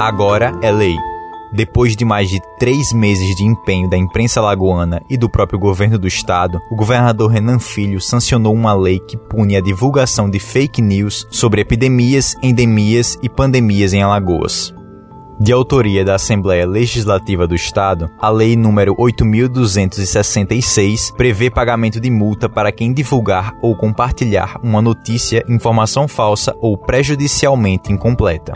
Agora é lei. Depois de mais de três meses de empenho da imprensa lagoana e do próprio governo do estado, o governador Renan Filho sancionou uma lei que pune a divulgação de fake news sobre epidemias, endemias e pandemias em Alagoas. De autoria da Assembleia Legislativa do Estado, a Lei número 8266 prevê pagamento de multa para quem divulgar ou compartilhar uma notícia, informação falsa ou prejudicialmente incompleta.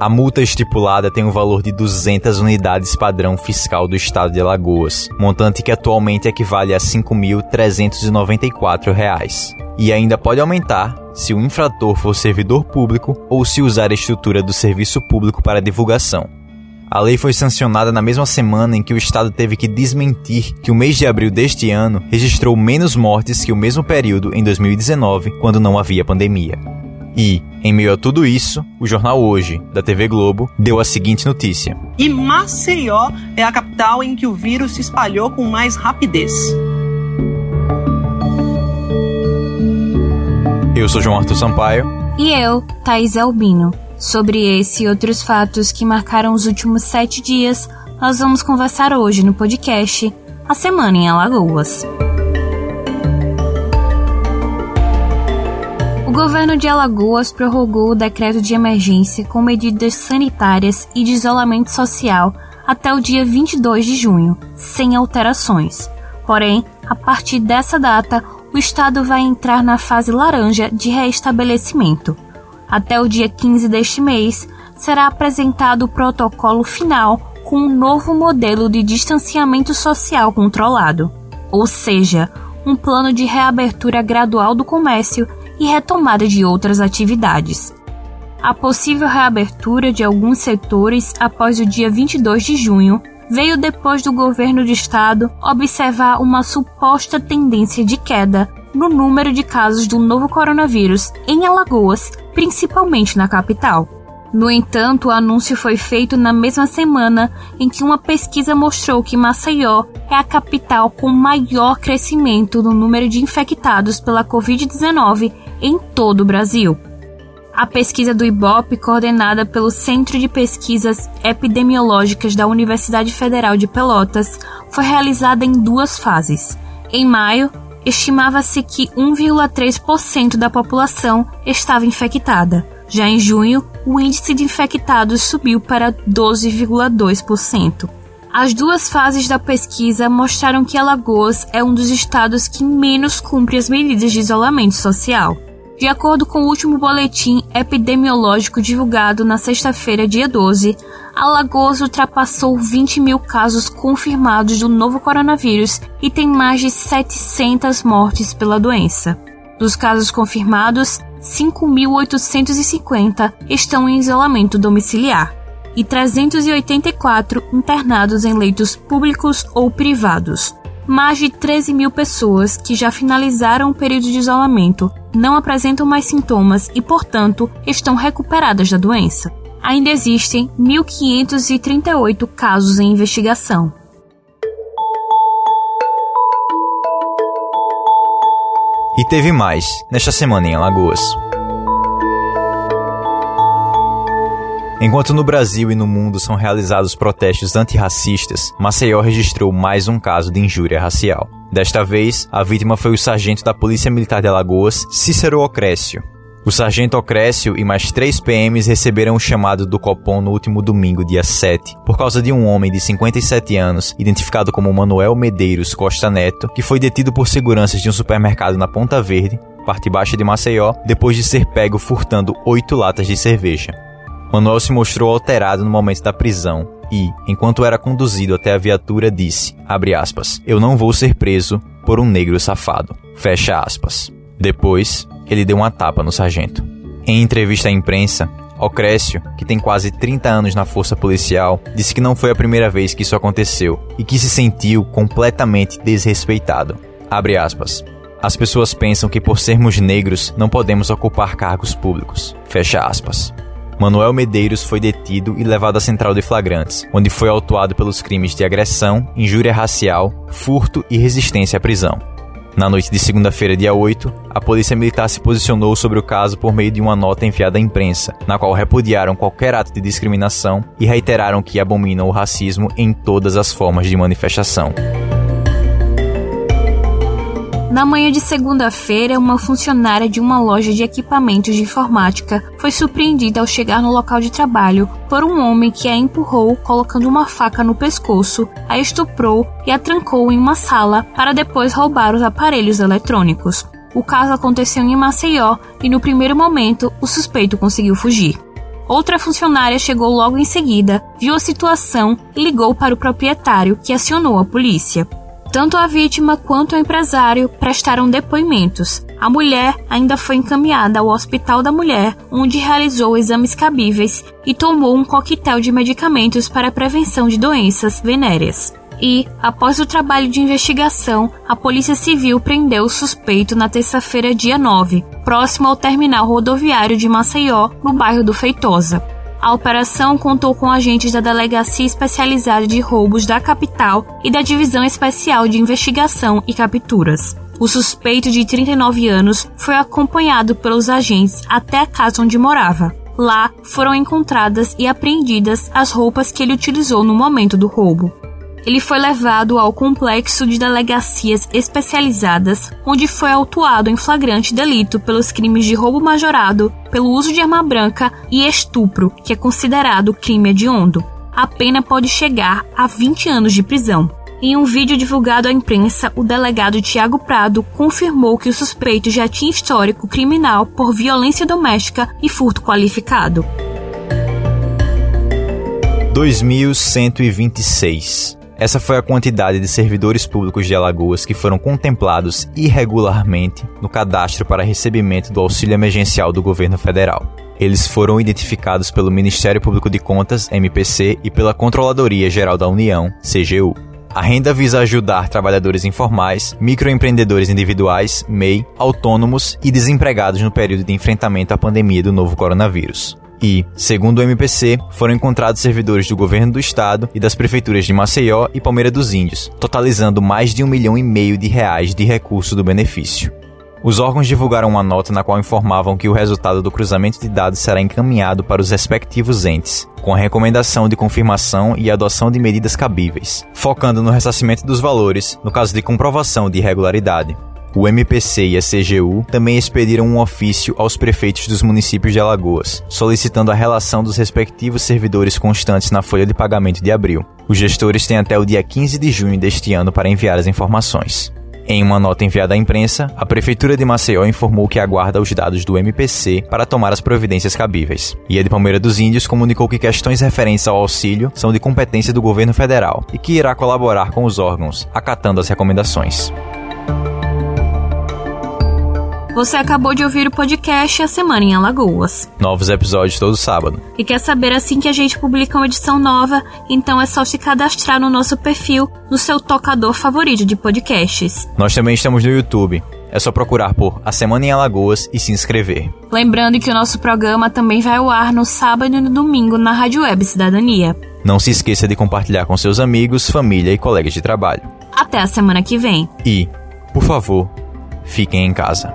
A multa estipulada tem o um valor de 200 unidades padrão fiscal do estado de Alagoas, montante que atualmente equivale a R$ 5.394. E ainda pode aumentar se o infrator for servidor público ou se usar a estrutura do serviço público para divulgação. A lei foi sancionada na mesma semana em que o Estado teve que desmentir que o mês de abril deste ano registrou menos mortes que o mesmo período em 2019, quando não havia pandemia. E, em meio a tudo isso, o jornal Hoje, da TV Globo, deu a seguinte notícia: E Maceió é a capital em que o vírus se espalhou com mais rapidez. Eu sou João Arthur Sampaio. E eu, Thais Albino. Sobre esse e outros fatos que marcaram os últimos sete dias, nós vamos conversar hoje no podcast A Semana em Alagoas. Governo de Alagoas prorrogou o decreto de emergência com medidas sanitárias e de isolamento social até o dia 22 de junho, sem alterações. Porém, a partir dessa data, o estado vai entrar na fase laranja de reestabelecimento. Até o dia 15 deste mês, será apresentado o protocolo final com um novo modelo de distanciamento social controlado, ou seja, um plano de reabertura gradual do comércio e retomada de outras atividades. A possível reabertura de alguns setores após o dia 22 de junho veio depois do governo do estado observar uma suposta tendência de queda no número de casos do novo coronavírus em Alagoas, principalmente na capital. No entanto, o anúncio foi feito na mesma semana em que uma pesquisa mostrou que Maceió é a capital com maior crescimento no número de infectados pela Covid-19 em todo o Brasil. A pesquisa do IBOP, coordenada pelo Centro de Pesquisas Epidemiológicas da Universidade Federal de Pelotas, foi realizada em duas fases. Em maio, estimava-se que 1,3% da população estava infectada. Já em junho, o índice de infectados subiu para 12,2%. As duas fases da pesquisa mostraram que Alagoas é um dos estados que menos cumpre as medidas de isolamento social. De acordo com o último boletim epidemiológico divulgado na sexta-feira, dia 12, Alagoas ultrapassou 20 mil casos confirmados do novo coronavírus e tem mais de 700 mortes pela doença. Dos casos confirmados, 5.850 estão em isolamento domiciliar e 384 internados em leitos públicos ou privados. Mais de 13 mil pessoas que já finalizaram o período de isolamento não apresentam mais sintomas e, portanto, estão recuperadas da doença. Ainda existem 1.538 casos em investigação. E teve mais nesta semana em Alagoas. Enquanto no Brasil e no mundo são realizados protestos antirracistas, Maceió registrou mais um caso de injúria racial. Desta vez, a vítima foi o sargento da Polícia Militar de Alagoas, Cícero Ocrécio. O sargento Ocrécio e mais três PMs receberam o chamado do Copom no último domingo, dia 7, por causa de um homem de 57 anos, identificado como Manuel Medeiros Costa Neto, que foi detido por seguranças de um supermercado na Ponta Verde, parte baixa de Maceió, depois de ser pego furtando oito latas de cerveja. Manuel se mostrou alterado no momento da prisão e, enquanto era conduzido até a viatura, disse, aspas, eu não vou ser preso por um negro safado, fecha aspas. Depois, ele deu uma tapa no sargento. Em entrevista à imprensa, Ocrécio, que tem quase 30 anos na força policial, disse que não foi a primeira vez que isso aconteceu e que se sentiu completamente desrespeitado. As pessoas pensam que por sermos negros não podemos ocupar cargos públicos. Fecha aspas. Manuel Medeiros foi detido e levado à central de flagrantes, onde foi autuado pelos crimes de agressão, injúria racial, furto e resistência à prisão. Na noite de segunda-feira, dia 8, a Polícia Militar se posicionou sobre o caso por meio de uma nota enviada à imprensa, na qual repudiaram qualquer ato de discriminação e reiteraram que abominam o racismo em todas as formas de manifestação. Na manhã de segunda-feira, uma funcionária de uma loja de equipamentos de informática foi surpreendida ao chegar no local de trabalho por um homem que a empurrou colocando uma faca no pescoço, a estuprou e a trancou em uma sala para depois roubar os aparelhos eletrônicos. O caso aconteceu em Maceió e no primeiro momento o suspeito conseguiu fugir. Outra funcionária chegou logo em seguida, viu a situação e ligou para o proprietário, que acionou a polícia. Tanto a vítima quanto o empresário prestaram depoimentos. A mulher ainda foi encaminhada ao Hospital da Mulher, onde realizou exames cabíveis e tomou um coquetel de medicamentos para a prevenção de doenças venéreas. E, após o trabalho de investigação, a Polícia Civil prendeu o suspeito na terça-feira, dia 9, próximo ao terminal rodoviário de Maceió, no bairro do Feitosa. A operação contou com agentes da Delegacia Especializada de Roubos da capital e da Divisão Especial de Investigação e Capturas. O suspeito de 39 anos foi acompanhado pelos agentes até a casa onde morava. Lá foram encontradas e apreendidas as roupas que ele utilizou no momento do roubo. Ele foi levado ao complexo de delegacias especializadas, onde foi autuado em flagrante delito pelos crimes de roubo majorado, pelo uso de arma branca e estupro, que é considerado crime hediondo. A pena pode chegar a 20 anos de prisão. Em um vídeo divulgado à imprensa, o delegado Tiago Prado confirmou que o suspeito já tinha histórico criminal por violência doméstica e furto qualificado. 2126 essa foi a quantidade de servidores públicos de Alagoas que foram contemplados irregularmente no cadastro para recebimento do auxílio emergencial do governo federal. Eles foram identificados pelo Ministério Público de Contas, MPC, e pela Controladoria Geral da União, CGU. A renda visa ajudar trabalhadores informais, microempreendedores individuais, MEI, autônomos e desempregados no período de enfrentamento à pandemia do novo coronavírus e, segundo o MPC, foram encontrados servidores do governo do estado e das prefeituras de Maceió e Palmeira dos Índios, totalizando mais de um milhão e meio de reais de recurso do benefício. Os órgãos divulgaram uma nota na qual informavam que o resultado do cruzamento de dados será encaminhado para os respectivos entes, com a recomendação de confirmação e adoção de medidas cabíveis, focando no ressarcimento dos valores no caso de comprovação de irregularidade. O MPC e a CGU também expediram um ofício aos prefeitos dos municípios de Alagoas, solicitando a relação dos respectivos servidores constantes na folha de pagamento de abril. Os gestores têm até o dia 15 de junho deste ano para enviar as informações. Em uma nota enviada à imprensa, a Prefeitura de Maceió informou que aguarda os dados do MPC para tomar as providências cabíveis. E a de Palmeira dos Índios comunicou que questões referentes ao auxílio são de competência do governo federal e que irá colaborar com os órgãos, acatando as recomendações. Você acabou de ouvir o podcast A Semana em Alagoas. Novos episódios todo sábado. E quer saber assim que a gente publica uma edição nova? Então é só se cadastrar no nosso perfil no seu tocador favorito de podcasts. Nós também estamos no YouTube. É só procurar por A Semana em Alagoas e se inscrever. Lembrando que o nosso programa também vai ao ar no sábado e no domingo na Rádio Web Cidadania. Não se esqueça de compartilhar com seus amigos, família e colegas de trabalho. Até a semana que vem. E, por favor, fiquem em casa.